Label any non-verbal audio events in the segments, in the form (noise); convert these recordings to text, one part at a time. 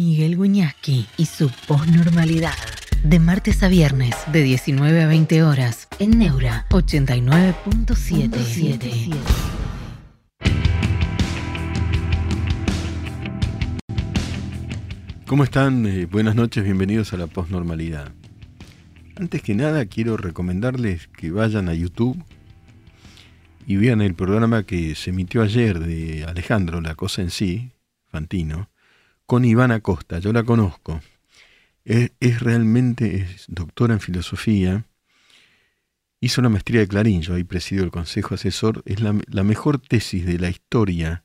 Miguel Guñasqui y su posnormalidad. De martes a viernes, de 19 a 20 horas, en Neura 89.77. ¿Cómo están? Eh, buenas noches, bienvenidos a la posnormalidad. Antes que nada, quiero recomendarles que vayan a YouTube y vean el programa que se emitió ayer de Alejandro, La Cosa en Sí, Fantino, con Ivana Costa. Yo la conozco. Es, realmente es doctora en filosofía. Hizo una maestría de Clarín, yo ahí presido el consejo asesor. Es la, mejor tesis de la historia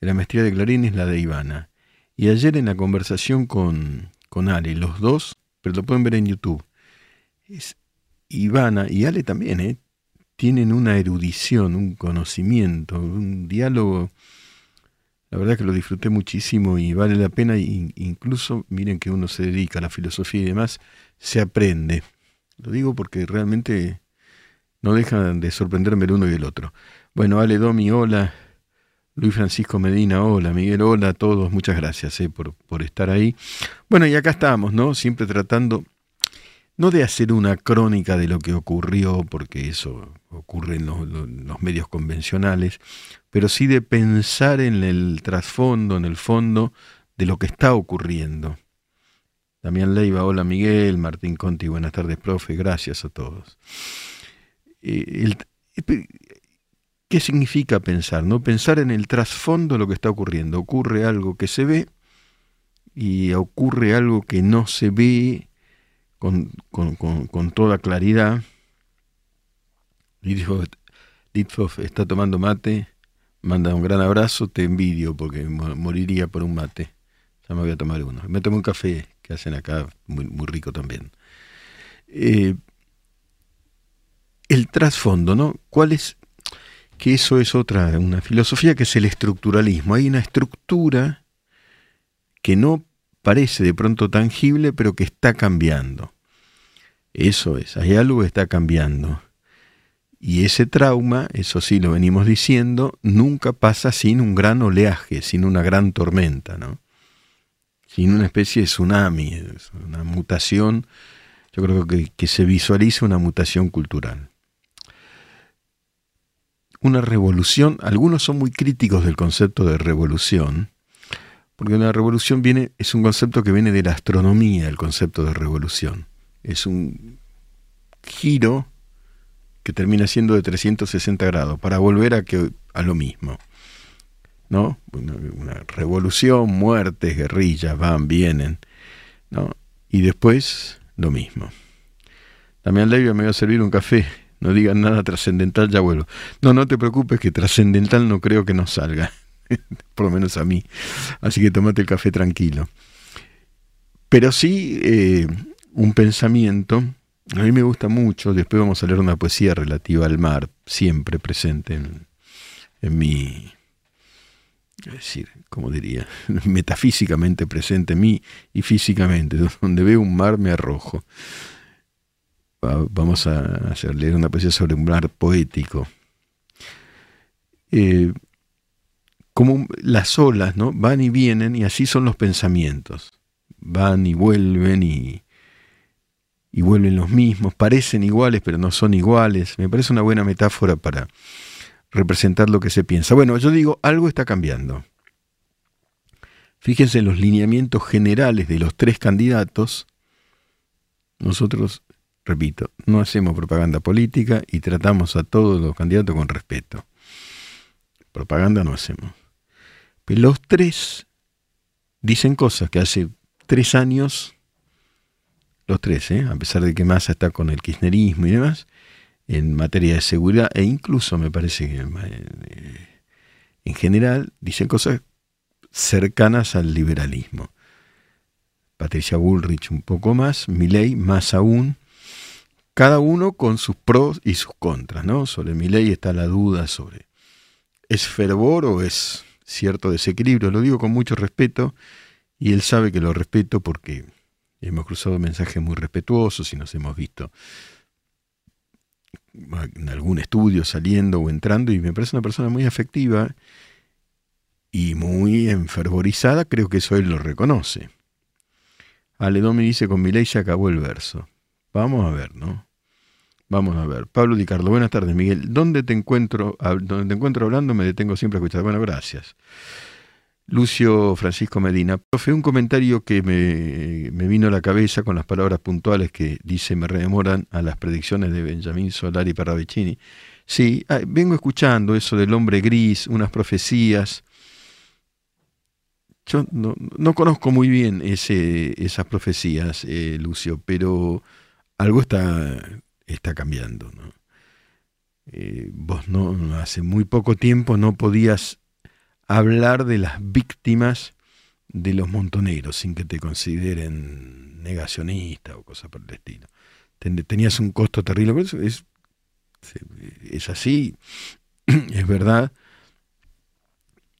de la maestría de Clarín es la de Ivana. Y ayer en la conversación con, con Ale, los dos, pero lo pueden ver en YouTube, es Ivana y Ale también, ¿eh? tienen una erudición, un conocimiento, un diálogo la verdad que lo disfruté muchísimo y vale la pena, incluso miren que uno se dedica a la filosofía y demás, se aprende. Lo digo porque realmente no dejan de sorprenderme el uno y el otro. Bueno, Ale Domi, hola. Luis Francisco Medina, hola. Miguel, hola a todos. Muchas gracias eh, por, por estar ahí. Bueno, y acá estamos, ¿no? Siempre tratando no de hacer una crónica de lo que ocurrió, porque eso ocurre en los, medios convencionales, pero sí de pensar en el trasfondo, en el fondo de lo que está ocurriendo. Damián Leiva, hola Miguel, Martín Conti, buenas tardes, profe, gracias a todos. Eh, ¿Qué significa pensar? ¿no? Pensar en el trasfondo de lo que está ocurriendo. Ocurre algo que se ve y ocurre algo que no se ve con, toda claridad. Litfoff está tomando mate, manda un gran abrazo, te envidio porque moriría por un mate. Ya me voy a tomar uno. Me tomo un café que hacen acá, muy, muy rico también. Eh, el trasfondo, ¿no? ¿Cuál es? Que eso es otra, una filosofía que es el estructuralismo. Hay una estructura que no parece de pronto tangible, pero que está cambiando. Eso es, hay algo que está cambiando. Y ese trauma, eso sí lo venimos diciendo, nunca pasa sin un gran oleaje, sin una gran tormenta, ¿no? Sin una especie de tsunami, una mutación, yo creo que, que se visualiza una mutación cultural. Una revolución, algunos son muy críticos del concepto de revolución, porque una revolución viene, es un concepto que viene de la astronomía, el concepto de revolución es un giro que termina siendo de 360 grados para volver a, que, a lo mismo. ¿no? Una, revolución, muertes, guerrillas, van, vienen. ¿no? Y después lo mismo. Damián Levia me va a servir un café. No digan nada trascendental, ya vuelvo. No, no te preocupes que trascendental no creo que nos salga. (laughs) Por lo menos a mí. Así que tomate el café tranquilo. Pero sí, eh, un pensamiento, a mí me gusta mucho, después vamos a leer una poesía relativa al mar, siempre presente en, en mi, es decir, como diría, (laughs) metafísicamente presente en mí y físicamente, (laughs) donde veo un mar me arrojo. Vamos a hacer, leer una poesía sobre un mar poético. Eh, como las olas, ¿no? Van y vienen y así son los pensamientos. Van y vuelven y, y vuelven los mismos, parecen iguales pero no son iguales. Me parece una buena metáfora para representar lo que se piensa. Bueno, yo digo, algo está cambiando. Fíjense en los lineamientos generales de los tres candidatos. Nosotros, repito, no hacemos propaganda política y tratamos a todos los candidatos con respeto. Propaganda no hacemos. Pero los tres dicen cosas que hace tres años los tres, ¿eh? a pesar de que Massa está con el kirchnerismo y demás, en materia de seguridad e incluso me parece que eh, en general dicen cosas cercanas al liberalismo. Patricia Bullrich un poco más, Milei más aún, cada uno con sus pros y sus contras, ¿no? Sobre Milei está la duda sobre ¿es fervor o es cierto desequilibrio? Lo digo con mucho respeto y él sabe que lo respeto porque hemos cruzado mensajes muy respetuosos y nos hemos visto en algún estudio saliendo o entrando y me parece una persona muy afectiva y muy enfervorizada, creo que eso él lo reconoce. Aledomi dice, con mi ley se acabó el verso. Vamos a ver, ¿no? Vamos a ver. Pablo Di Carlo, buenas tardes, Miguel. ¿Dónde te encuentro, donde te encuentro hablando? Me detengo siempre a escuchar. Bueno, gracias. Lucio Francisco Medina. Profe, un comentario que me, me, vino a la cabeza con las palabras puntuales que dice me rememoran a las predicciones de Benjamín Solari Parravicini. Sí, ah, vengo escuchando eso del hombre gris, unas profecías. Yo no, no conozco muy bien ese, esas profecías, eh, Lucio, pero algo está, está cambiando. ¿no? Eh, vos no hace muy poco tiempo no podías hablar de las víctimas de los montoneros sin que te consideren negacionista o cosa por el estilo. Tenías un costo terrible, eso es, es así, (clears throat) es verdad.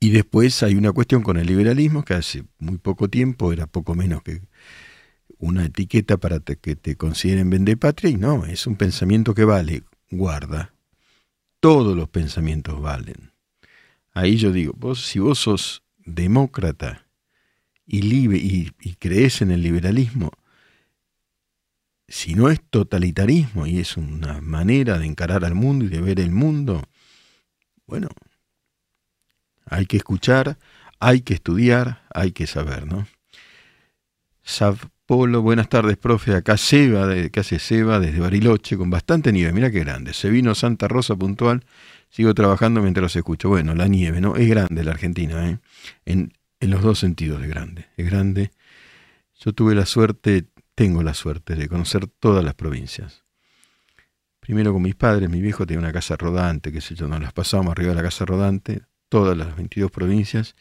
Y después hay una cuestión con el liberalismo que hace muy poco tiempo era poco menos que una etiqueta para que te consideren patria y no, es un pensamiento que vale, guarda. Todos los pensamientos valen. Ahí yo digo, vos, si vos sos demócrata y, libre, y, crees en el liberalismo, si no es totalitarismo y es una manera de encarar al mundo y de ver el mundo, bueno, hay que escuchar, hay que estudiar, hay que saber, ¿no? Polo, buenas tardes, profe. Acá Seba, de, Seba desde Bariloche, con bastante nieve. Mira qué grande. Se vino Santa Rosa puntual Sigo trabajando mientras los escucho. Bueno, la nieve, ¿no? Es grande la Argentina, ¿eh? En, en los dos sentidos de grande. Es grande. Yo tuve la suerte, tengo la suerte de conocer todas las provincias. Primero con mis padres, mi viejo tenía una casa rodante, qué sé yo, nos las pasábamos arriba de la casa rodante, todas las 22 provincias,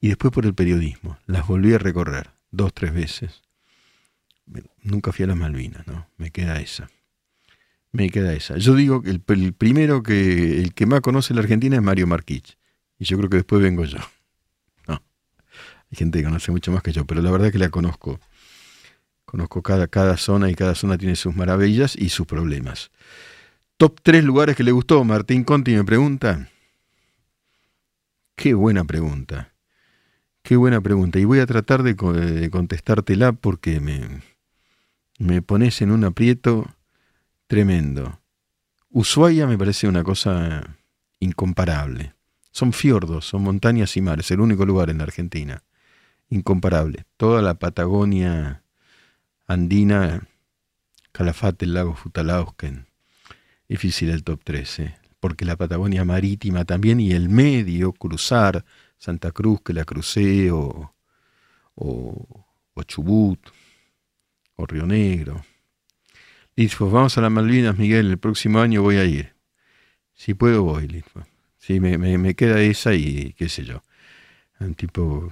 y después por el periodismo. Las volví a recorrer dos, tres veces. Nunca fui a las Malvinas, ¿no? Me queda esa. Me queda esa. Yo digo que el, primero que, el que más conoce la Argentina es Mario Marquich. Y yo creo que después vengo yo. No. Hay gente que conoce mucho más que yo, pero la verdad es que la conozco. Conozco cada, cada zona y cada zona tiene sus maravillas y sus problemas. Top tres lugares que le gustó. Martín Conti me pregunta. Qué buena pregunta. Qué buena pregunta. Y voy a tratar de, de contestártela porque me, me pones en un aprieto Tremendo. Ushuaia me parece una cosa incomparable. Son fiordos, son montañas y mares, el único lugar en la Argentina. Incomparable. Toda la Patagonia andina, Calafate, el lago Futalausken. Difícil el top 13, porque la Patagonia marítima también y el medio, cruzar Santa Cruz, que la crucé, o, o, o Chubut, o Río Negro. Listo, vamos a las Malvinas, Miguel, el próximo año voy a ir. Si puedo, voy, listo. Sí, me, queda esa y qué sé yo. Un tipo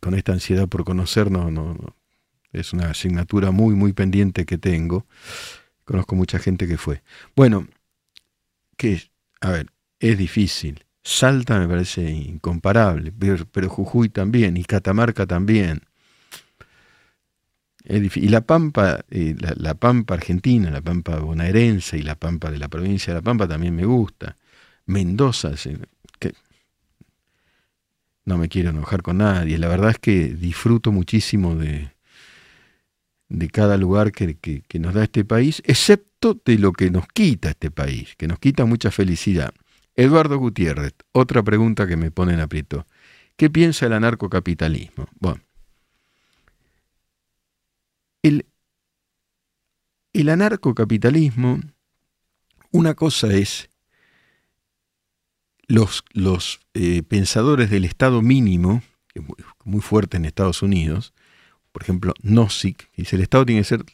con esta ansiedad por conocernos, no, es una asignatura muy, muy pendiente que tengo. Conozco mucha gente que fue. Bueno, que, a ver, es difícil. Salta me parece incomparable, pero Jujuy también, y Catamarca también. Y la Pampa, eh, la, Pampa argentina, la Pampa bonaerense y la Pampa de la provincia de La Pampa también me gusta. Mendoza, que no me quiero enojar con nadie. La verdad es que disfruto muchísimo de, de cada lugar que, que, nos da este país, excepto de lo que nos quita este país, que nos quita mucha felicidad. Eduardo Gutiérrez, otra pregunta que me pone en aprieto. ¿Qué piensa el anarcocapitalismo? Bueno, el, el anarcocapitalismo, una cosa es los, los eh, pensadores del Estado mínimo, que es muy, fuerte en Estados Unidos, por ejemplo, Nozick, dice el Estado tiene que ser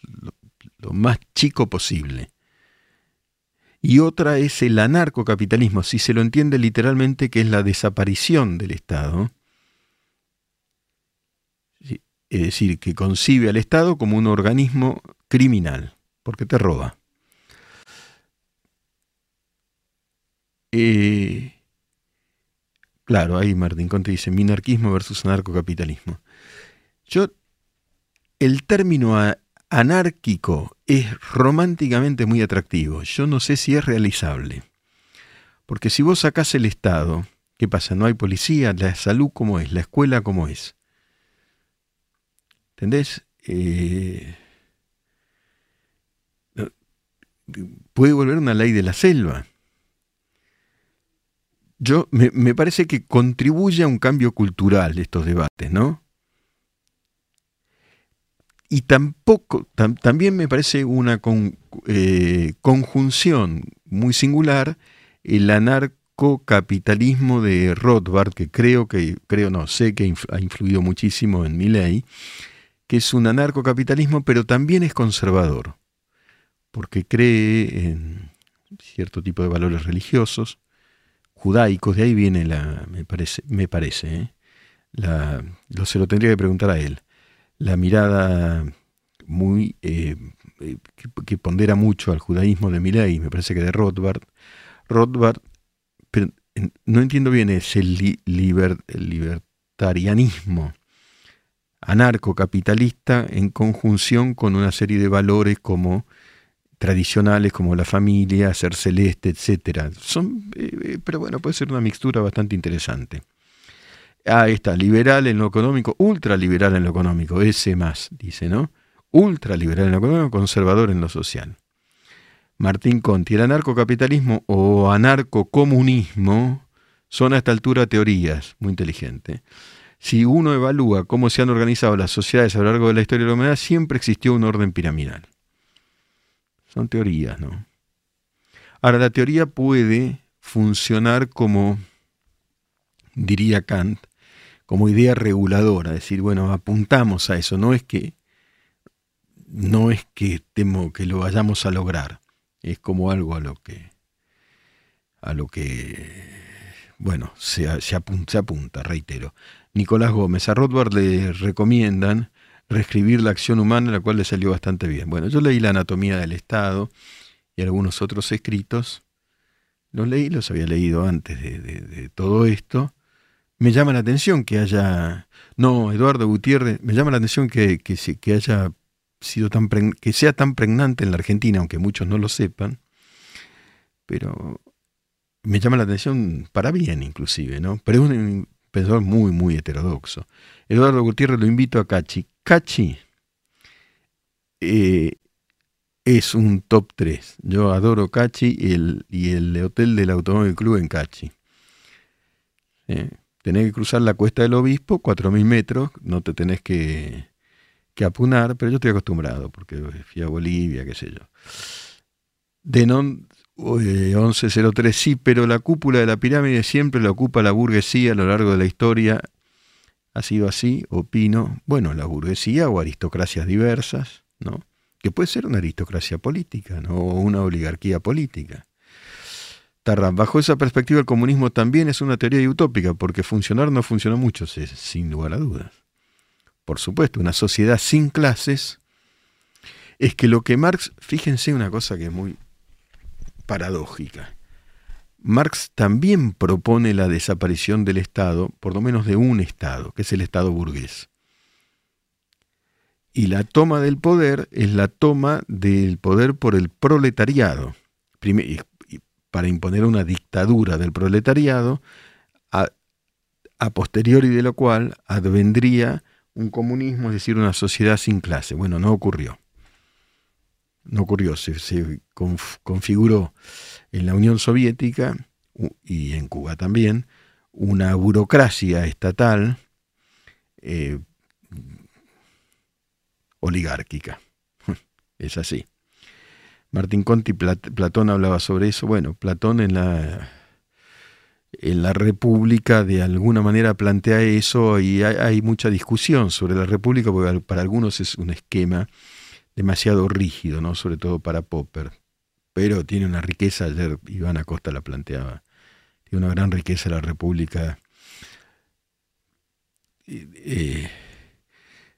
lo, más chico posible. Y otra es el anarcocapitalismo, si se lo entiende literalmente, que es la desaparición del Estado es decir, que concibe al Estado como un organismo criminal, porque te roba. Eh, claro, ahí Martín Conte dice minarquismo versus anarcocapitalismo. Yo, el término anárquico es románticamente muy atractivo. Yo no sé si es realizable. Porque si vos sacás el Estado, ¿qué pasa? No hay policía, la salud como es, la escuela como es ¿Entendés? Eh, puede volver una ley de la selva. Yo me, me, parece que contribuye a un cambio cultural estos debates, ¿no? Y tampoco, también me parece una eh, conjunción muy singular el anarcocapitalismo de Rothbard, que creo que, creo no, sé que ha influido muchísimo en mi ley, que es un anarcocapitalismo, pero también es conservador, porque cree en cierto tipo de valores religiosos, judaicos, de ahí viene la, me parece, me parece, ¿eh? la, se lo tendría que preguntar a él la mirada muy eh, eh, que, pondera mucho al judaísmo de Milei, me parece que de Rothbard. Rothbard, pero no entiendo bien, es el, libertarianismo anarcocapitalista en conjunción con una serie de valores como tradicionales como la familia, ser celeste, etcétera. Son, eh, pero bueno, puede ser una mixtura bastante interesante. Ah, está, liberal en lo económico, ultraliberal en lo económico, ese más, dice, ¿no? Ultraliberal en lo económico, conservador en lo social. Martín Conti, el anarcocapitalismo o anarcocomunismo son a esta altura teorías, muy inteligente. Si uno evalúa cómo se han organizado las sociedades a lo largo de la historia de la humanidad, siempre existió un orden piramidal. Son teorías, ¿no? Ahora, la teoría puede funcionar como, diría Kant, como idea reguladora, decir, bueno, apuntamos a eso, no es que no es que temo que lo vayamos a lograr, es como algo a lo que a lo que bueno, se, se, apunta, se apunta, reitero. Nicolás Gómez, a Rothbard le recomiendan reescribir la acción humana, la cual le salió bastante bien. Bueno, yo leí la anatomía del Estado y algunos otros escritos. Los leí, los había leído antes de, todo esto me llama la atención que haya, no, Eduardo Gutiérrez, me llama la atención que, que, haya sido tan que sea tan pregnante en la Argentina, aunque muchos no lo sepan, pero me llama la atención para bien inclusive, ¿no? Pero es un pensador muy, muy heterodoxo. Eduardo Gutiérrez lo invito a Cachi. Cachi eh, es un top 3. Yo adoro Cachi y el, y el Hotel del Automóvil Club en Cachi. ¿Eh? tenés que cruzar la cuesta del obispo, 4.000 metros, no te tenés que, que apunar, pero yo estoy acostumbrado, porque fui a Bolivia, qué sé yo. Denon 1103, sí, pero la cúpula de la pirámide siempre la ocupa la burguesía a lo largo de la historia. Ha sido así, opino. Bueno, la burguesía o aristocracias diversas, ¿no? Que puede ser una aristocracia política, ¿no? O una oligarquía política. Bajo esa perspectiva, el comunismo también es una teoría utópica, porque funcionar no funcionó mucho, sin lugar a dudas. Por supuesto, una sociedad sin clases es que lo que Marx, fíjense una cosa que es muy paradójica. Marx también propone la desaparición del Estado, por lo menos de un Estado, que es el Estado burgués. Y la toma del poder es la toma del poder por el proletariado para imponer una dictadura del proletariado, a, posteriori de lo cual advendría un comunismo, es decir, una sociedad sin clase. Bueno, no ocurrió. No ocurrió, se, configuró en la Unión Soviética y en Cuba también una burocracia estatal eh, oligárquica. (laughs) Es así. Martín Conti, Platón hablaba sobre eso. Bueno, Platón en la, en la República de alguna manera plantea eso y hay, mucha discusión sobre la República porque para algunos es un esquema demasiado rígido, ¿no? sobre todo para Popper. Pero tiene una riqueza, ayer Iván Acosta la planteaba, tiene una gran riqueza la República. Eh,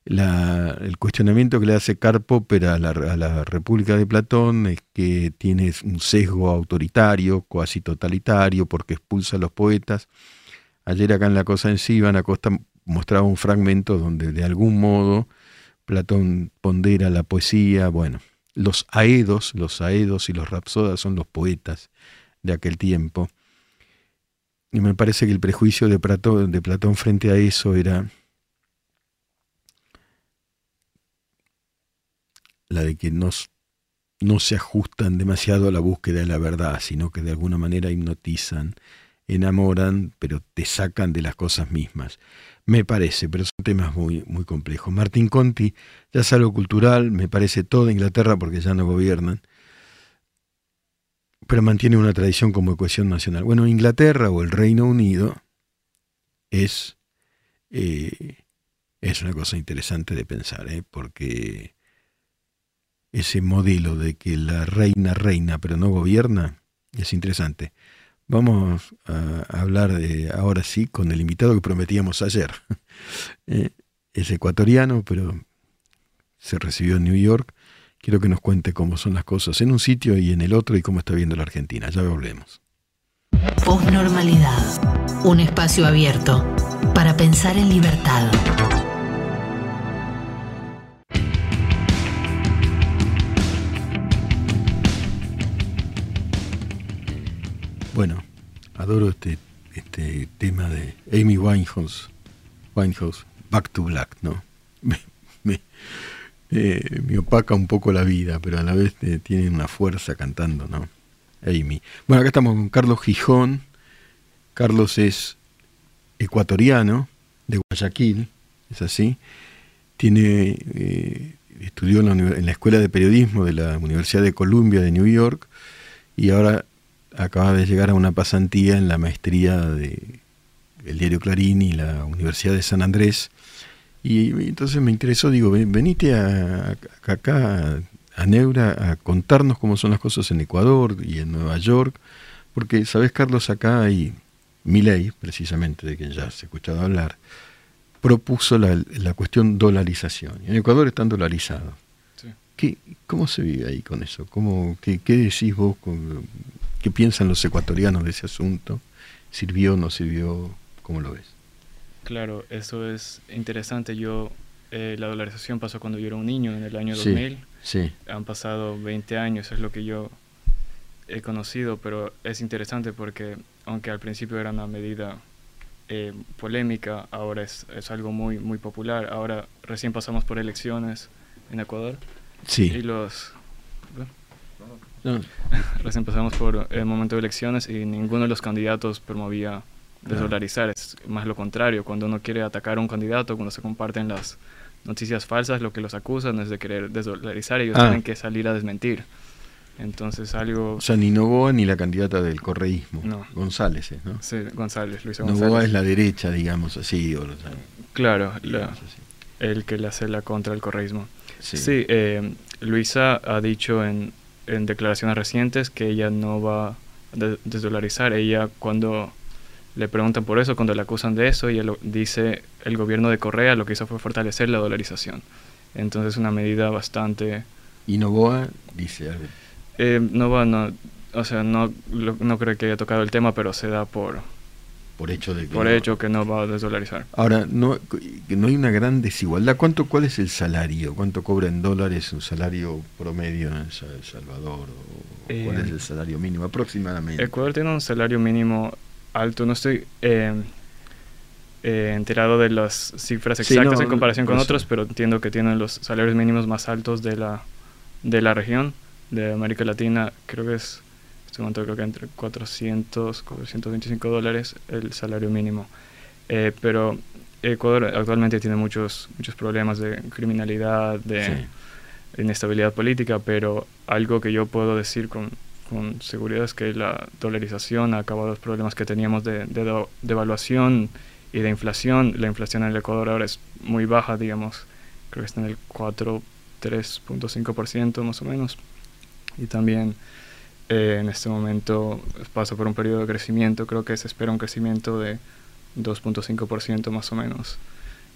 el cuestionamiento que le hace Karl Popper a la, a la, República de Platón es que tiene un sesgo autoritario, cuasi totalitario, porque expulsa a los poetas. Ayer acá en La Cosa en sí, Iván Acosta mostraba un fragmento donde de algún modo Platón pondera la poesía. Bueno, los aedos, los aedos y los rapsodas son los poetas de aquel tiempo. Y me parece que el prejuicio de Platón, de Platón frente a eso era la de que nos, no se ajustan demasiado a la búsqueda de la verdad, sino que de alguna manera hipnotizan, enamoran, pero te sacan de las cosas mismas. Me parece, pero son temas muy, muy complejos. Martín Conti ya es algo cultural, me parece toda Inglaterra porque ya no gobiernan, pero mantiene una tradición como cohesión nacional. Bueno, Inglaterra o el Reino Unido es, eh, es una cosa interesante de pensar, ¿eh? porque ese modelo de que la reina reina pero no gobierna es interesante. Vamos a hablar de, ahora sí con el invitado que prometíamos ayer. (laughs) Eh, es ecuatoriano, pero se recibió en New York. Quiero que nos cuente cómo son las cosas en un sitio y en el otro y cómo está viendo la Argentina. Ya volvemos. Postnormalidad. Un espacio abierto para pensar en libertad. Bueno, adoro este, este tema de Amy Winehouse, Winehouse, Back to Black, ¿no? (laughs) Me, me, opaca un poco la vida, pero a la vez eh, tiene una fuerza cantando, ¿no? Amy. Bueno, acá estamos con Carlos Gijón. Carlos es ecuatoriano, de Guayaquil, es así. Tiene, eh, estudió en la, en la Escuela de Periodismo de la Universidad de Columbia de New York y ahora acaba de llegar a una pasantía en la maestría de el diario Clarín y la Universidad de San Andrés. Y, entonces me interesó, digo, venite a, acá a Neura a contarnos cómo son las cosas en Ecuador y en Nueva York, porque, ¿sabes, Carlos? Acá hay ley precisamente, de quien ya se ha escuchado hablar, propuso la, la cuestión dolarización. En Ecuador están dolarizados. ¿Qué, ¿Cómo se vive ahí con eso? ¿Cómo, qué, qué decís vos? Con, ¿Qué piensan los ecuatorianos de ese asunto? ¿Sirvió o no sirvió? ¿Cómo lo ves? Claro, eso es interesante. Yo, eh, la dolarización pasó cuando yo era un niño, en el año 2000. Sí. Han pasado 20 años, es lo que yo he conocido, pero es interesante porque, aunque al principio era una medida eh, polémica, ahora es, es, algo muy, muy popular. Ahora recién pasamos por elecciones en Ecuador. Sí. Y los (laughs) Recién pasamos por el momento de elecciones y ninguno de los candidatos promovía desdolarizar. Es más lo contrario. Cuando uno quiere atacar a un candidato, cuando se comparten las noticias falsas, lo que los acusan es de querer desdolarizar y ellos ah. tienen que salir a desmentir. Entonces algo... O sea, ni Novoa ni la candidata del correísmo. No. González, ¿no? Sí, González, Luisa González. Novoa es la derecha, digamos así. O, claro, el que le hace la contra el correísmo. Sí, sí eh, Luisa ha dicho en en declaraciones recientes que ella no va a desdolarizar. Ella cuando le preguntan por eso, cuando le acusan de eso, ella lo, dice el gobierno de Correa lo que hizo fue fortalecer la dolarización. Entonces una medida bastante... ¿Y Novoa dice algo? Eh, Novoa no, o sea, no, no creo que haya tocado el tema, pero se da por, por hecho de que por no, hecho que no va a desdolarizar. Ahora, no, no hay una gran desigualdad. ¿Cuánto, ¿Cuál es el salario? ¿Cuánto cobra en dólares un salario promedio en El Salvador? ¿Cuál es eh, el salario mínimo aproximadamente? Ecuador tiene un salario mínimo alto. No estoy eh, eh, enterado de las cifras exactas en comparación con otros, pero entiendo que tienen los salarios mínimos más altos de la, de la región, de América Latina. Creo que es este momento creo que entre 400, 425 dólares el salario mínimo. Eh, pero Ecuador actualmente tiene muchos, muchos problemas de criminalidad, de inestabilidad política, pero algo que yo puedo decir con, con, seguridad es que la dolarización ha acabado los problemas que teníamos de, de devaluación y de inflación. La inflación en el Ecuador ahora es muy baja, digamos, creo que está en el 4, 3.5% más o menos. Y también eh, en este momento pasa por un periodo de crecimiento, creo que se espera un crecimiento de 2.5% más o menos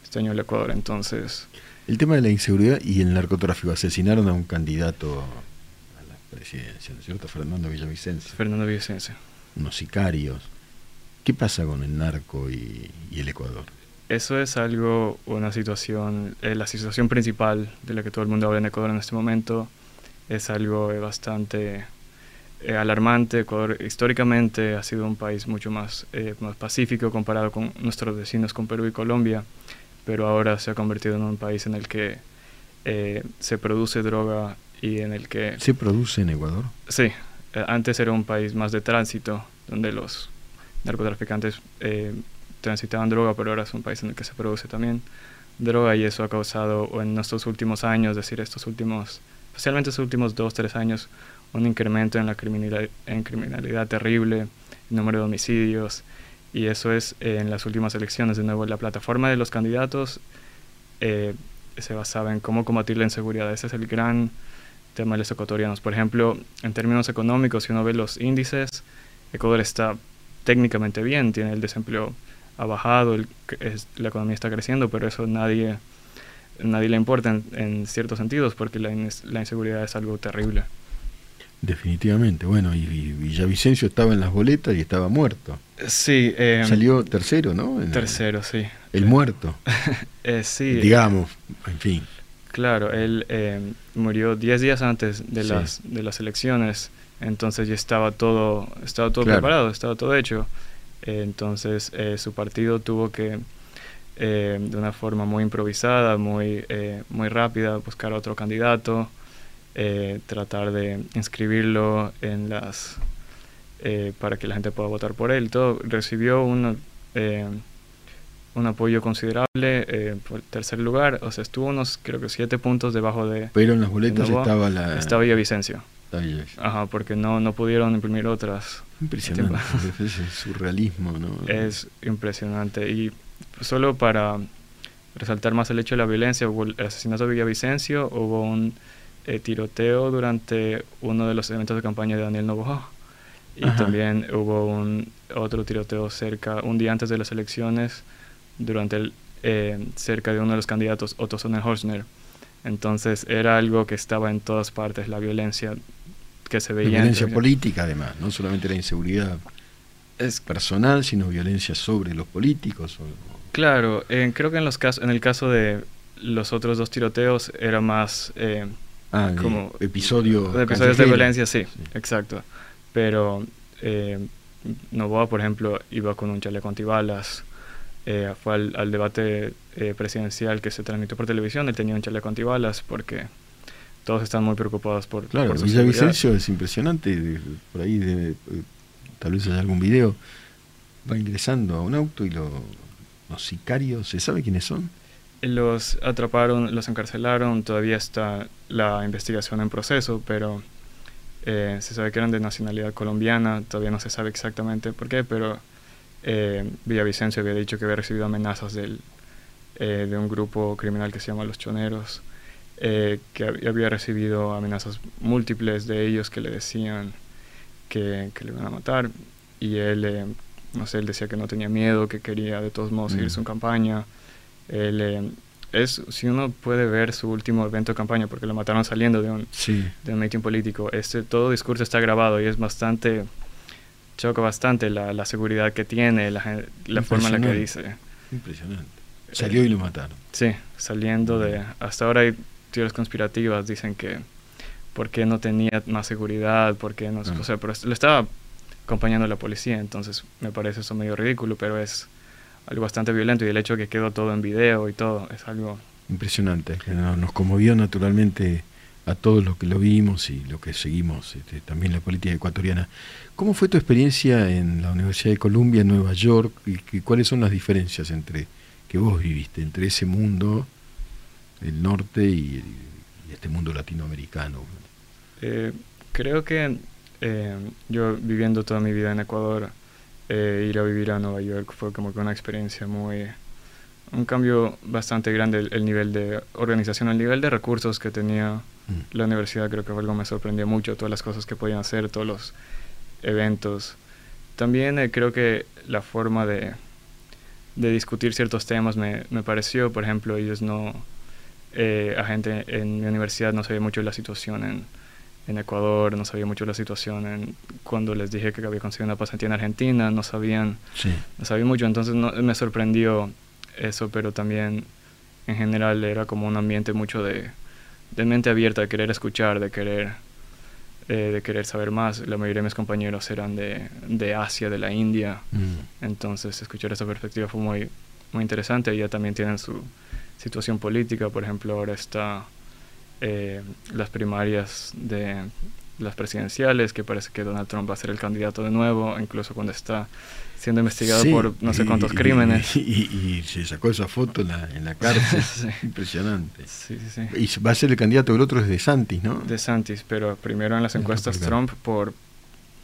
este año en el Ecuador. Entonces... El tema de la inseguridad y el narcotráfico. Asesinaron a un candidato a la presidencia, ¿no es cierto? Fernando Villavicencio. Fernando Villavicencio. Unos sicarios. ¿Qué pasa con el narco y, el Ecuador? Eso es algo, una situación, eh, la situación principal de la que todo el mundo habla en Ecuador en este momento es algo bastante eh, alarmante. Ecuador históricamente ha sido un país mucho más, eh, más pacífico comparado con nuestros vecinos, con Perú y Colombia, pero ahora se ha convertido en un país en el que se produce droga y en el que... ¿Se produce en Ecuador? Sí, antes era un país más de tránsito, donde los narcotraficantes transitaban droga, pero ahora es un país en el que se produce también droga y eso ha causado en estos últimos años, es decir, estos últimos, especialmente estos últimos dos, tres años, un incremento en la criminalidad, en criminalidad terrible, el número de homicidios, y eso es eh, en las últimas elecciones. De nuevo, la plataforma de los candidatos eh, se basaba en cómo combatir la inseguridad. Ese es el gran tema de los ecuatorianos. Por ejemplo, en términos económicos, si uno ve los índices, Ecuador está técnicamente bien, tiene el desempleo ha bajado, la economía está creciendo, pero eso nadie, nadie le importa en, ciertos sentidos porque la, la, inseguridad es algo terrible. Definitivamente, bueno, y, Villavicencio estaba en las boletas y estaba muerto. Sí. Em, Salió tercero, ¿no? tercero, sí. El muerto. (laughs) eh, sí. Digamos, en fin. Claro, él em, murió 10 días antes de, las, de las elecciones, entonces ya estaba todo, estaba todo preparado, estaba todo hecho entonces eh, su partido tuvo que, eh, de una forma muy improvisada, muy, eh, muy rápida, buscar otro candidato, tratar de inscribirlo en las para que la gente pueda votar por él. Todo recibió un, un apoyo considerable por tercer lugar, o sea, estuvo unos creo que siete puntos debajo de... Pero en las boletas estaba la... Estaba Villavicencio. Ajá, porque no, no pudieron imprimir otras. Impresionante, (laughs) es surrealismo, ¿no? Es impresionante. Y solo para resaltar más el hecho de la violencia, hubo el asesinato de Villavicencio, hubo un eh, tiroteo durante uno de los eventos de campaña de Daniel Novoa. Y también hubo un otro tiroteo cerca, un día antes de las elecciones, durante el, eh, cerca de uno de los candidatos, Otto Sonnenhorstner. Entonces era algo que estaba en todas partes, la violencia que se veía. violencia política además, no solamente la inseguridad es, personal, sino violencia sobre los políticos. Claro, creo que en, los casos, en el caso de los otros dos tiroteos era más eh, ah, como episodio episodios de violencia, sí, exacto. Pero eh, Novoa, por ejemplo, iba con un chaleco antibalas. Eh, fue al, debate eh, presidencial que se transmitió por televisión, él tenía un chaleco antibalas porque todos están muy preocupados por, claro, por Villavicencio es impresionante, por ahí eh, tal vez haya algún video, va ingresando a un auto y los sicarios, ¿se sabe quiénes son? Los atraparon, los encarcelaron, todavía está la investigación en proceso, pero eh, se sabe que eran de nacionalidad colombiana, todavía no se sabe exactamente por qué, pero eh, Villavicencio había dicho que había recibido amenazas del, eh, de un grupo criminal que se llama Los Choneros, eh, que había recibido amenazas múltiples de ellos que le decían que, que le iban a matar y él, eh, no sé, él decía que no tenía miedo, que quería de todos modos seguir mm. su campaña. Él, es, si uno puede ver su último evento de campaña, porque lo mataron saliendo de un, de un meeting político, este, todo discurso está grabado y es bastante, choca bastante la, la seguridad que tiene, la, la forma en la que dice. Impresionante. Salió y lo mataron. Sí, saliendo de... Hasta ahora hay teorías conspirativas dicen que por qué no tenía más seguridad, por qué no... Ah. O sea, pero lo estaba acompañando la policía, entonces me parece eso medio ridículo, pero es algo bastante violento y el hecho de que quedó todo en video y todo es algo... Impresionante, nos conmovió naturalmente a todos los que lo vimos y lo que seguimos este, también la política ecuatoriana. ¿Cómo fue tu experiencia en la Universidad de Columbia, en Nueva York, y, cuáles son las diferencias entre que vos viviste, entre ese mundo el norte y, este mundo latinoamericano? Eh, creo que eh, yo viviendo toda mi vida en Ecuador, eh, ir a vivir a Nueva York fue como que una experiencia muy... un cambio bastante grande el, nivel de organización, el nivel de recursos que tenía mm. la universidad creo que fue algo que me sorprendió mucho, todas las cosas que podían hacer, todos los eventos. También creo que la forma de, de discutir ciertos temas me, me pareció, por ejemplo, ellos no eh, a gente en mi universidad no sabía mucho la situación en, en Ecuador, no sabía mucho la situación en, cuando les dije que había conseguido una pasantía en Argentina, no sabían, no sabían mucho, entonces no, me sorprendió eso, pero también en general era como un ambiente mucho de, de mente abierta, de querer escuchar, de querer, eh, de querer saber más. La mayoría de mis compañeros eran de, de Asia, de la India, mm. entonces escuchar esa perspectiva fue muy, muy interesante. ya también tienen su, situación política, por ejemplo, ahora está eh, las primarias de las presidenciales, que parece que Donald Trump va a ser el candidato de nuevo, incluso cuando está siendo investigado por no sé cuántos crímenes. Y, se sacó esa foto en la, en la cárcel. (laughs) Impresionante. y va a ser el candidato, el otro es de Santis, ¿no? De Santis, pero primero en las encuestas Trump por,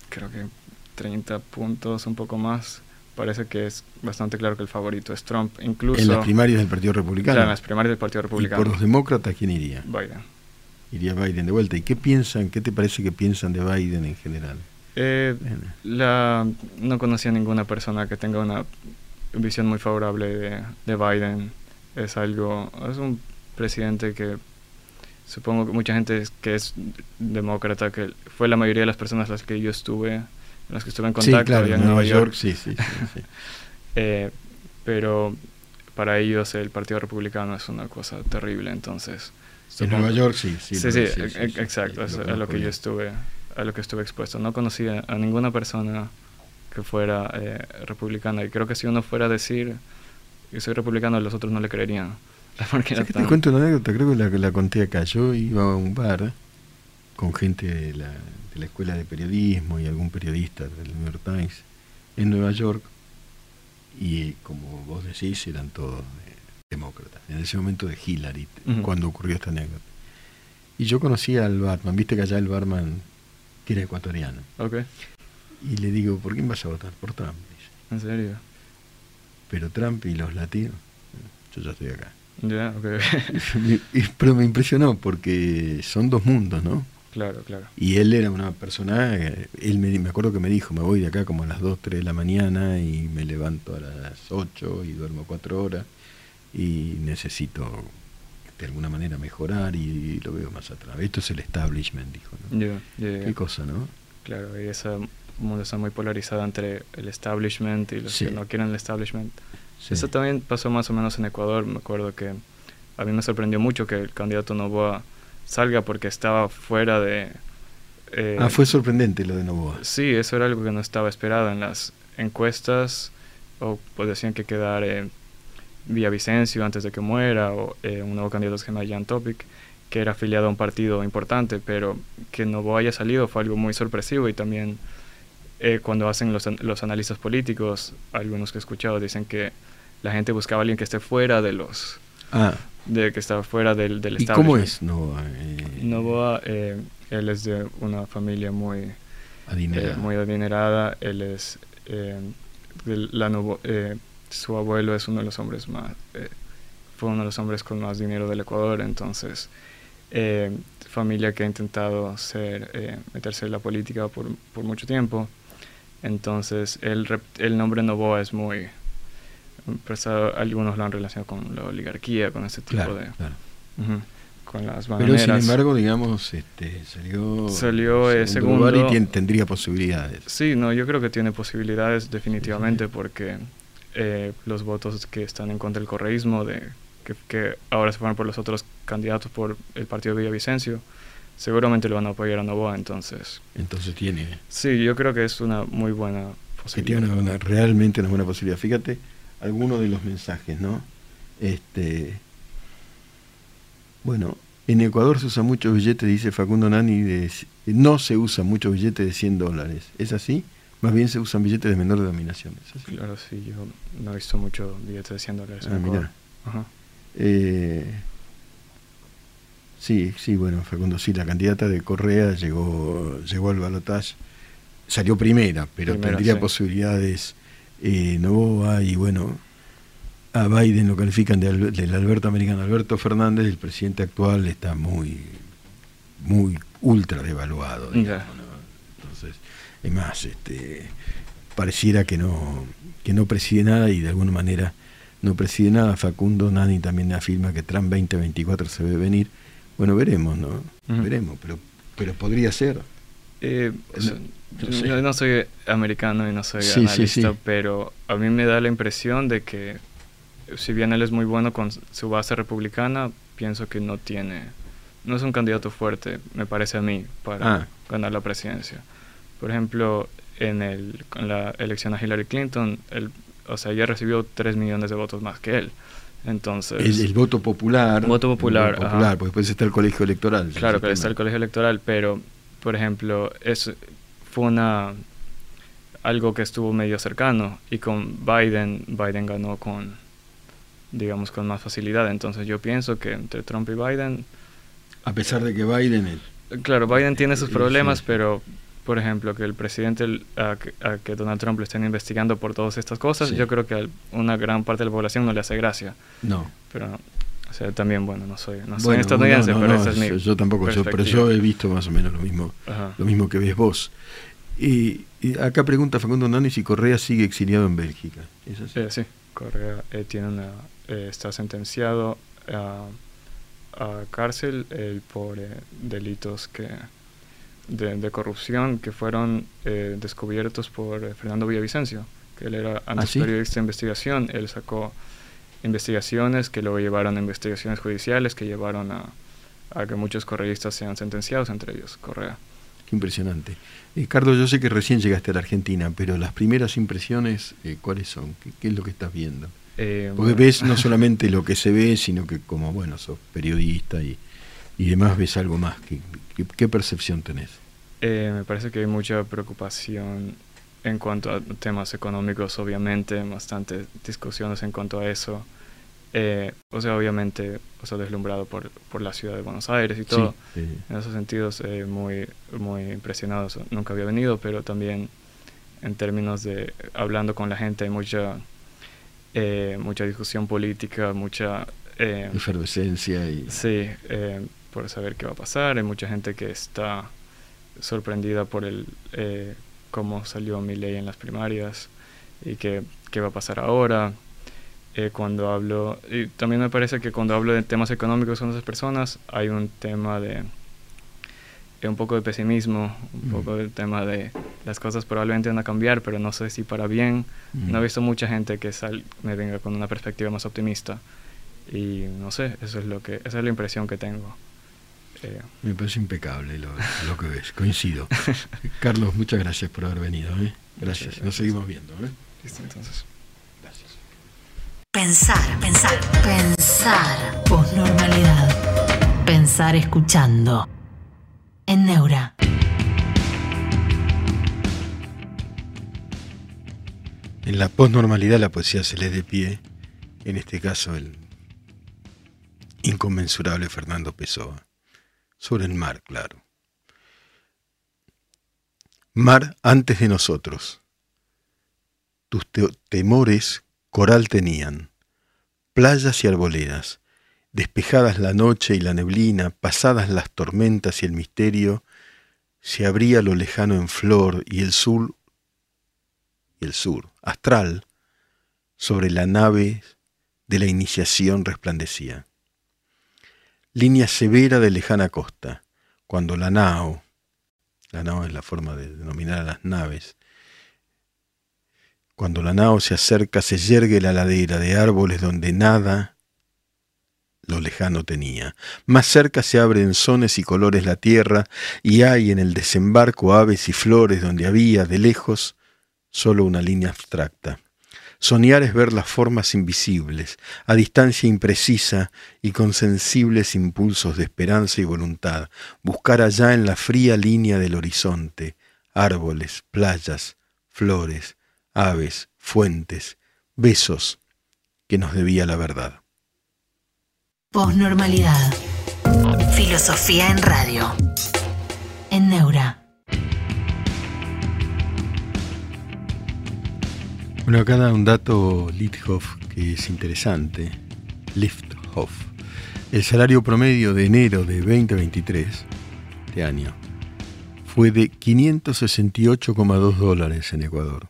creo que 30 puntos, un poco más. Parece que es bastante claro que el favorito es Trump. Incluso, en las primarias del Partido Republicano. en las primarias del Partido Republicano. ¿Y por los demócratas quién iría? Biden. Iría Biden de vuelta. ¿Y qué piensan, qué te parece que piensan de Biden en general? Eh, la, no conocía ninguna persona que tenga una visión muy favorable de, de, Biden. Es algo, es un presidente que supongo que mucha gente que es demócrata, que fue la mayoría de las personas las que yo estuve, en las que estuve en contacto en Nueva York. sí, sí, (laughs) eh, pero para ellos el Partido Republicano es una cosa terrible, entonces... En Nueva York sí, sí. Sí, sí, exacto, es, lo que yo estuve a lo que estuve expuesto. No conocía a ninguna persona que fuera eh, republicana. Y creo que si uno fuera a decir que soy republicano, los otros no le creerían. (laughs) Te cuento una anécdota, creo que la, la conté acá. Yo iba a un bar con gente de la, de la escuela de periodismo y algún periodista del New York Times en Nueva York. Y como vos decís, eran todos eh, demócratas. En ese momento de Hillary, cuando ocurrió esta anécdota. Y yo conocía al barman, viste que allá el barman era ecuatoriano. Okay. Y le digo, ¿por quién vas a votar? Por Trump. ¿En serio? Pero Trump y los latinos, yo ya estoy acá. Ya, (laughs) Pero me impresionó porque son dos mundos, ¿no? Claro, claro. Y él era una persona, él me, me acuerdo que me dijo, me voy de acá como a las 2, 3 de la mañana y me levanto a las 8 y duermo 4 horas y necesito de alguna manera mejorar y, lo veo más atrás. Esto es el establishment, dijo. ¿no? Qué cosa, ¿no? Claro, y esa mundo está muy polarizada entre el establishment y los que no quieren el establishment. Eso también pasó más o menos en Ecuador. Me acuerdo que a mí me sorprendió mucho que el candidato Novoa salga porque estaba fuera de... Eh, ah, fue sorprendente lo de Novoa. Sí, eso era algo que no estaba esperado en las encuestas o pues decían que quedar Vicencio antes de que muera, o eh, un nuevo candidato que se llama Jan Topic, que era afiliado a un partido importante, pero que no haya salido fue algo muy sorpresivo y también eh, cuando hacen los, los, analistas políticos, algunos que he escuchado dicen que la gente buscaba a alguien que esté fuera de los... Ah. De que estaba fuera del, del ¿Y cómo es Novoa? Eh, Novoa, él es de una familia muy adinerada. muy adinerada. Él es de la Novo, su abuelo es uno de los hombres más, eh, fue uno de los hombres con más dinero del Ecuador, entonces eh, familia que ha intentado ser, eh, meterse en la política por, por mucho tiempo, entonces el, el nombre Novoa es muy, algunos lo han relacionado con la oligarquía, con ese tipo de... con las Pero sin embargo, digamos, este, salió, salió segundo y tendría posibilidades. Sí, no, yo creo que tiene posibilidades definitivamente porque eh, los votos que están en contra del correísmo, de, que, ahora se fueron por los otros candidatos por el partido Villavicencio, seguramente lo van a apoyar a Novoa, entonces. Entonces tiene. Sí, yo creo que es una muy buena posibilidad. tiene una, realmente una buena posibilidad. Fíjate algunos de los mensajes, ¿no? Este. Bueno, en Ecuador se usa mucho billete, dice Facundo Nani, de, no se usa mucho billete de 100 dólares. ¿Es así? Más bien se usan billetes de menor denominación. Claro, sí, yo no he visto mucho billetes de 100 dólares. Ah, mira. Eh, sí, sí, bueno, Facundo, sí, la candidata de Correa llegó, llegó al balotaje, salió primera, pero tendría posibilidades eh, Novoa y bueno, a Biden lo califican del Alberto americano. Alberto Fernández, el presidente actual, está muy, muy ultra devaluado. Entonces, es más, este, pareciera que no, que no preside nada y de alguna manera no preside nada. Facundo Nani también afirma que Trump 2024 se ve venir. Bueno, veremos, ¿no? Veremos, pero, pero podría ser. Eh, no, no, soy americano y no soy analista, pero a mí me da la impresión de que si bien él es muy bueno con su base republicana, pienso que no tiene, no es un candidato fuerte, me parece a mí, para ah. ganar la presidencia. Por ejemplo, en, el, la elección a Hillary Clinton, él, o sea, ella recibió 3 millones de votos más que él. Entonces, el, voto popular. Voto popular. popular porque después está el colegio electoral. Claro, que está el colegio electoral, pero, por ejemplo, es, fue una algo que estuvo medio cercano y con Biden, Biden ganó con, digamos, con más facilidad. Entonces yo pienso que entre Trump y Biden... A pesar de que Biden... Claro, Biden tiene sus problemas, pero por ejemplo, que el presidente, a, que Donald Trump lo estén investigando por todas estas cosas, yo creo que a una gran parte de la población no le hace gracia. No. Pero, o sea, también, bueno, no soy, no soy estadounidense, pero esa es mi Yo tampoco, pero yo he visto más o menos lo mismo, lo mismo que ves vos. Y, acá pregunta Facundo Nani si Correa sigue exiliado en Bélgica. ¿Es así? Eh, sí, Correa eh, tiene una, eh, está sentenciado a, a cárcel por delitos que de, corrupción que fueron descubiertos por Fernando Villavicencio, que él era ¿Ah, antes periodista de investigación, él sacó investigaciones que luego llevaron a investigaciones judiciales que llevaron a, que muchos correístas sean sentenciados, entre ellos Correa. Qué impresionante. Ricardo, yo sé que recién llegaste a la Argentina, pero las primeras impresiones, eh, ¿cuáles son? ¿Qué, es lo que estás viendo? Porque ves no solamente lo que se ve, sino que como, bueno, sos periodista y, y demás ves algo más. ¿Qué, percepción tenés? Eh, me parece que hay mucha preocupación en cuanto a temas económicos, obviamente, bastantes discusiones en cuanto a eso. Eh, o sea, obviamente, o sea, deslumbrado por, por la ciudad de Buenos Aires y todo. En esos sentidos, eh, muy, muy impresionado. Nunca había venido, pero también en términos de hablando con la gente, hay mucha, mucha discusión política, mucha... Efervescencia y... Sí, por saber qué va a pasar. Hay mucha gente que está sorprendida por el eh, cómo salió mi ley en las primarias y qué, qué va a pasar ahora. Eh, cuando hablo, y también me parece que cuando hablo de temas económicos con esas personas, hay un tema de, un poco de pesimismo, un poco del tema de las cosas probablemente van a cambiar, pero no sé si para bien. No he visto mucha gente que sal, me venga con una perspectiva más optimista. Y no sé, eso es lo que, esa es la impresión que tengo. Me parece impecable lo, que ves, coincido. (laughs) Carlos, muchas gracias por haber venido. ¿eh? Gracias. nos seguimos viendo. ¿eh? Listo, entonces. Gracias. Pensar, pensar, pensar. Posnormalidad. Pensar escuchando. En Neura. En la posnormalidad la poesía se lee de pie, en este caso el inconmensurable Fernando Pessoa sobre el mar, claro. Mar antes de nosotros. Tus temores coral tenían, playas y arboledas, despejadas la noche y la neblina, pasadas las tormentas y el misterio, se abría lo lejano en flor y el sur, y el sur, astral, sobre la nave de la iniciación resplandecía línea severa de lejana costa, cuando la nao, la nao es la forma de denominar a las naves, cuando la nao se acerca se yergue la ladera de árboles donde nada lo lejano tenía. Más cerca se abre en sones y colores la tierra, y hay en el desembarco aves y flores donde había, de lejos, solo una línea abstracta. Soñar es ver las formas invisibles, a distancia imprecisa y con sensibles impulsos de esperanza y voluntad, buscar allá en la fría línea del horizonte, árboles, playas, flores, aves, fuentes, besos que nos debía la verdad. Posnormalidad. Filosofía en radio. En Neura. Bueno, acá da un dato Lichthoff que es interesante. Lifthoff. El salario promedio de enero de 2023, este año, fue de 568,2 dólares en Ecuador.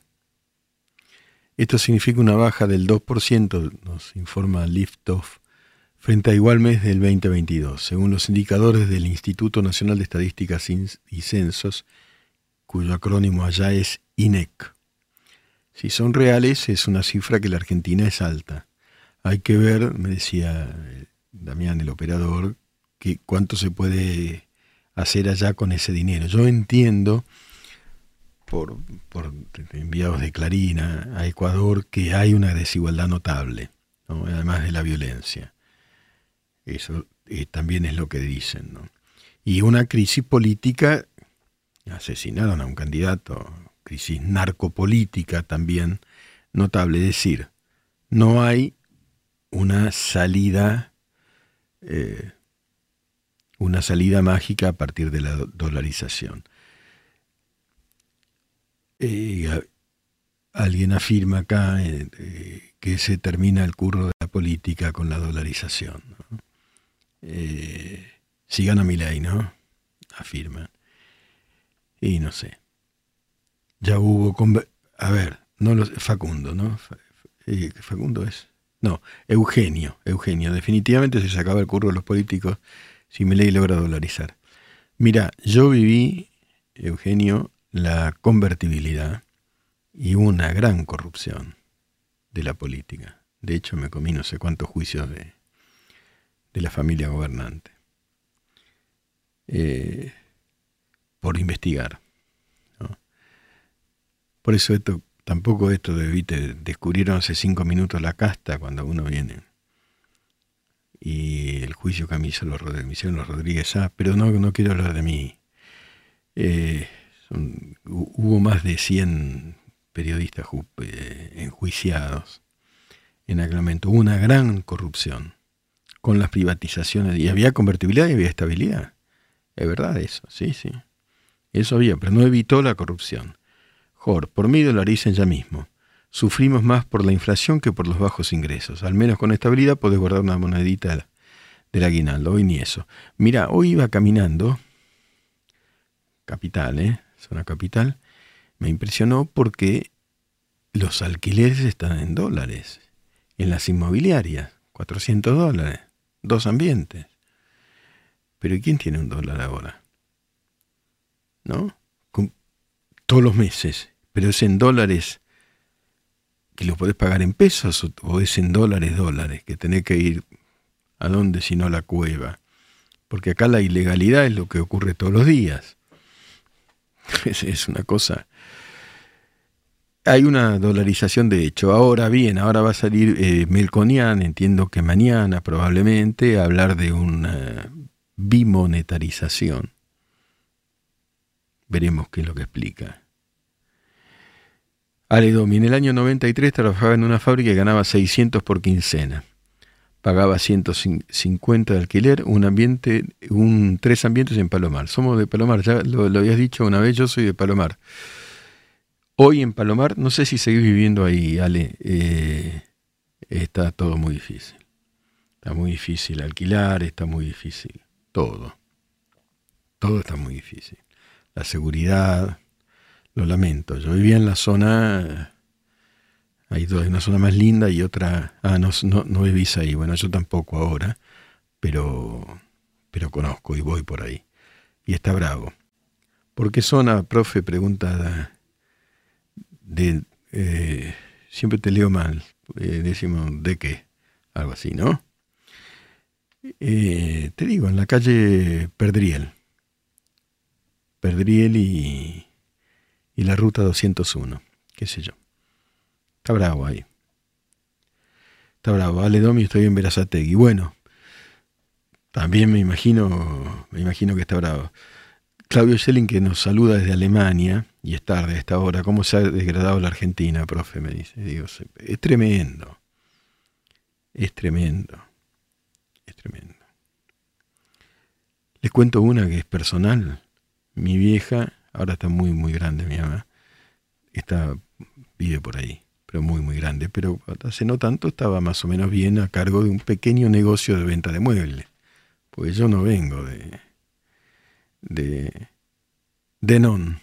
Esto significa una baja del 2%, nos informa Lifthoff, frente a igual mes del 2022, según los indicadores del Instituto Nacional de Estadísticas y Censos, cuyo acrónimo allá es INEC. Si son reales, es una cifra que la Argentina es alta. Hay que ver, me decía eh, Damián, el operador, que cuánto se puede hacer allá con ese dinero. Yo entiendo, por, enviados de Clarina a Ecuador, que hay una desigualdad notable. además de la violencia. Eso eh, también es lo que dicen. ¿no? Y una crisis política, asesinaron a un candidato, crisis narcopolítica también notable. Es decir, no hay una salida, eh, una salida mágica a partir de la dolarización. Eh, alguien afirma acá eh, que se termina el curro de la política con la dolarización. sigan a mi ley, ¿no? Afirman. Y no sé. Ya hubo... A ver, no los, Facundo, ¿no? Facundo es. No, Eugenio, Eugenio. Definitivamente se sacaba el curro de los políticos si me ley logra dolarizar. Mira, yo viví, Eugenio, la convertibilidad y una gran corrupción de la política. De hecho, me comí no sé cuántos juicios de, de la familia gobernante. Eh, por investigar. Por eso esto Tampoco esto de, viste, descubrieron hace cinco minutos la casta cuando uno viene. Y el juicio que me, hizo los, los Rodríguez Ah, pero no, no quiero hablar de mí. Eh, hubo más de 100 periodistas eh, enjuiciados en aquel. Hubo una gran corrupción con las privatizaciones. Y había convertibilidad y había estabilidad. Es verdad eso, sí, sí. Eso había, pero no evitó la corrupción. Jor, por mí dolaricen ya mismo. Sufrimos más por la inflación que por los bajos ingresos. Al menos con estabilidad podés guardar una monedita del aguinaldo. Hoy ni eso. Mira, hoy iba caminando, capital, ¿eh? Zona capital. Me impresionó porque los alquileres están en dólares. En las inmobiliarias, 400 dólares. Dos ambientes. Pero ¿quién tiene un dólar ahora? ¿No? Todos los meses, pero es en dólares que lo podés pagar en pesos o, es en dólares, dólares, que tenés que ir a dónde si no la cueva. Porque acá la ilegalidad es lo que ocurre todos los días. (laughs) Es, una cosa... Hay una dolarización de hecho. Ahora bien, ahora va a salir eh, Melconian, entiendo que mañana probablemente, a hablar de una bimonetarización Veremos qué es lo que explica. Aledomi, en el año 93 trabajaba en una fábrica y ganaba 600 por quincena. Pagaba 150 de alquiler, un ambiente, tres ambientes en Palomar. Somos de Palomar, ya lo, habías dicho una vez, yo soy de Palomar. Hoy en Palomar, no sé si seguís viviendo ahí, Ale, eh, está todo muy difícil. Está muy difícil alquilar, está muy difícil todo. Todo está muy difícil la seguridad. Lo lamento. Yo vivía en la zona, hay una zona más linda y otra, ah, no, no, vivís ahí. Bueno, yo tampoco ahora, pero, pero conozco y voy por ahí. Y está bravo. ¿Por qué zona, profe? Pregunta de, eh, siempre te leo mal. Eh, decimos, ¿de qué? Algo así, ¿no? Eh, te digo, en la calle Perdriel. Perdriel y, y la ruta 201, qué sé yo. Está bravo ahí. Está bravo. Ale Domi, estoy en Verazategui. Bueno, también me imagino, me imagino que está bravo. Claudio Schelling que nos saluda desde Alemania, y es tarde a esta hora. ¿Cómo se ha degradado la Argentina, profe? Me dice. Digo, es tremendo. Es tremendo. Es tremendo. Les cuento una que es personal mi vieja, ahora está muy, muy grande mi mamá, está, vive por ahí, pero muy, muy grande, pero hace no tanto estaba más o menos bien a cargo de un pequeño negocio de venta de muebles, pues yo no vengo de, de, de non,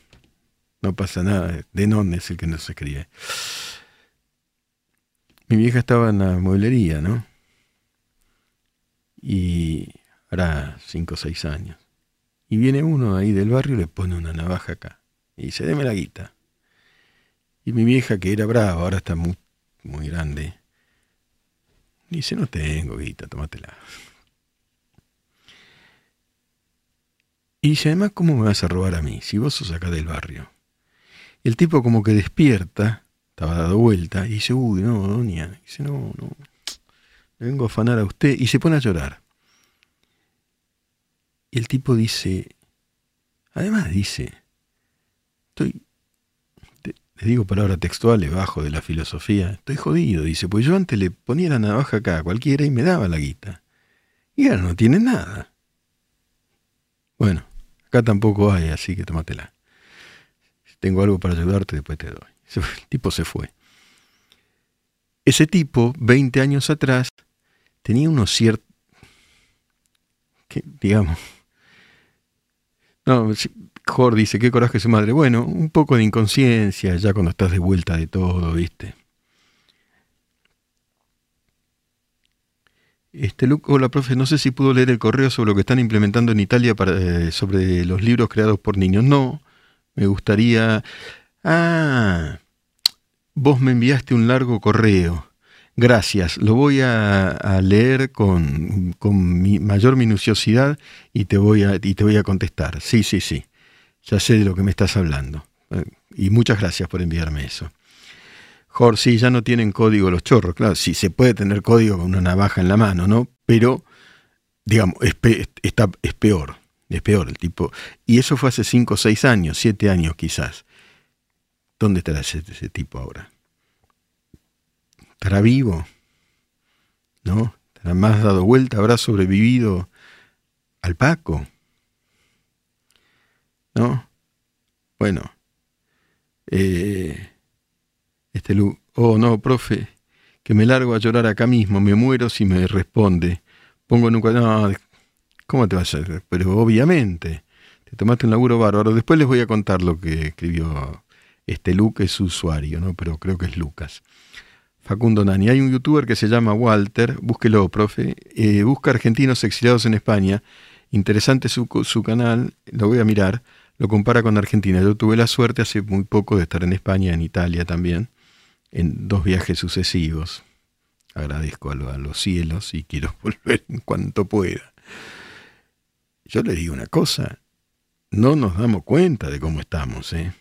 no pasa nada, de non es el que no se escribe. Mi vieja estaba en la mueblería, ¿no? Y hará cinco o seis años. Y viene uno ahí del barrio y le pone una navaja acá. Y dice, deme la guita. Y mi vieja, que era brava, ahora está muy, muy grande, dice, no tengo guita, tómatela. Y dice, además, ¿cómo me vas a robar a mí si vos sos acá del barrio? el tipo como que despierta, estaba dado vuelta, y dice, uy, no, doña. dice, no, no. vengo a afanar a usted y se pone a llorar. Y el tipo dice, además dice, estoy, le digo palabras textuales bajo de la filosofía, estoy jodido, dice, pues yo antes le ponía la navaja acá a cualquiera y me daba la guita. Y ahora no tiene nada. Bueno, acá tampoco hay, así que tómatela. Si tengo algo para ayudarte, después te doy. (laughs) El tipo se fue. Ese tipo, 20 años atrás, tenía unos ciertos, digamos, no, Jorge dice, qué coraje su madre. Bueno, un poco de inconsciencia ya cuando estás de vuelta de todo, ¿viste? Este, hola, profe, no sé si pudo leer el correo sobre lo que están implementando en Italia para, eh, sobre los libros creados por niños. No, me gustaría... Ah, vos me enviaste un largo correo. Gracias, lo voy a, leer con, mi mayor minuciosidad y te, voy a, y te voy a contestar. Sí, sí, sí, ya sé de lo que me estás hablando. Eh, y muchas gracias por enviarme eso. Jorge, sí, ya no tienen código los chorros, claro, sí se puede tener código con una navaja en la mano, ¿no? Pero, digamos, es, está, es peor, es peor el tipo. Y eso fue hace 5 o 6 años, 7 años quizás. ¿Dónde estará ese tipo ahora? Estará vivo, ¿no? Estará más dado vuelta, habrá sobrevivido al Paco, ¿no? Bueno, eh, este Lu, oh no, profe, que me largo a llorar acá mismo, me muero si me responde. Pongo en un no, ¿cómo te vas a hacer? Pero obviamente, te tomaste un laburo bárbaro. Después les voy a contar lo que escribió este Lu, que es su usuario, ¿no? Pero creo que es Lucas. Facundo Nani. Hay un youtuber que se llama Walter, búsquelo, profe, eh, busca argentinos exiliados en España. Interesante su, su, canal, lo voy a mirar, lo compara con Argentina. Yo tuve la suerte hace muy poco de estar en España, en Italia también, en dos viajes sucesivos. Agradezco a, a los cielos y quiero (laughs) volver en cuanto pueda. Yo le digo una cosa, no nos damos cuenta de cómo estamos, ¿eh?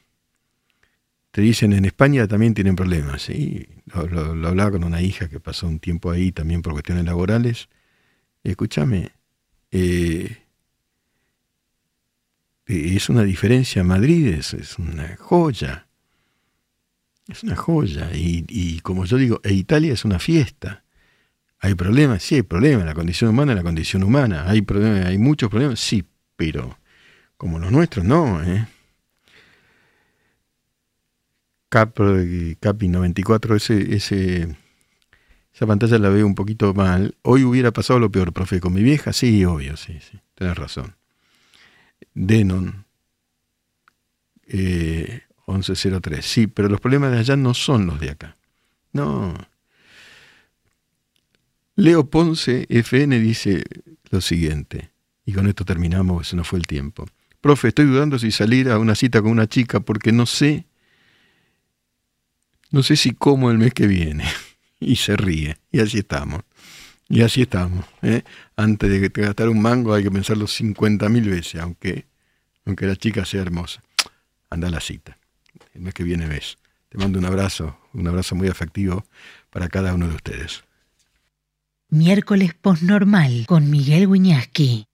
Te dicen en España también tienen problemas. ¿sí? Lo, hablaba con una hija que pasó un tiempo ahí también por cuestiones laborales. Escúchame, eh, es una diferencia. Madrid es, una joya. Es una joya. Y, como yo digo, e Italia es una fiesta. ¿Hay problemas? Sí, hay problemas. La condición humana es la condición humana. ¿Hay, problemas? hay muchos problemas? Sí, pero como los nuestros, no. ¿eh? Capi 94, ese, esa pantalla la veo un poquito mal. Hoy hubiera pasado lo peor, profe, con mi vieja, sí, obvio, sí, sí, tenés razón. Denon, 1103, eh, sí, pero los problemas de allá no son los de acá. No. Leo Ponce, FN, dice lo siguiente, y con esto terminamos, nos fue el tiempo. Profe, estoy dudando si salir a una cita con una chica porque no sé no sé si como el mes que viene. (laughs) Y se ríe. Y así estamos. Y así estamos. ¿eh? Antes de gastar un mango hay que pensarlo 50.000 veces, aunque, aunque la chica sea hermosa. Anda a la cita. El mes que viene ves. Te mando un abrazo, un abrazo muy afectivo para cada uno de ustedes. Miércoles postnormal con Miguel Wiñaski.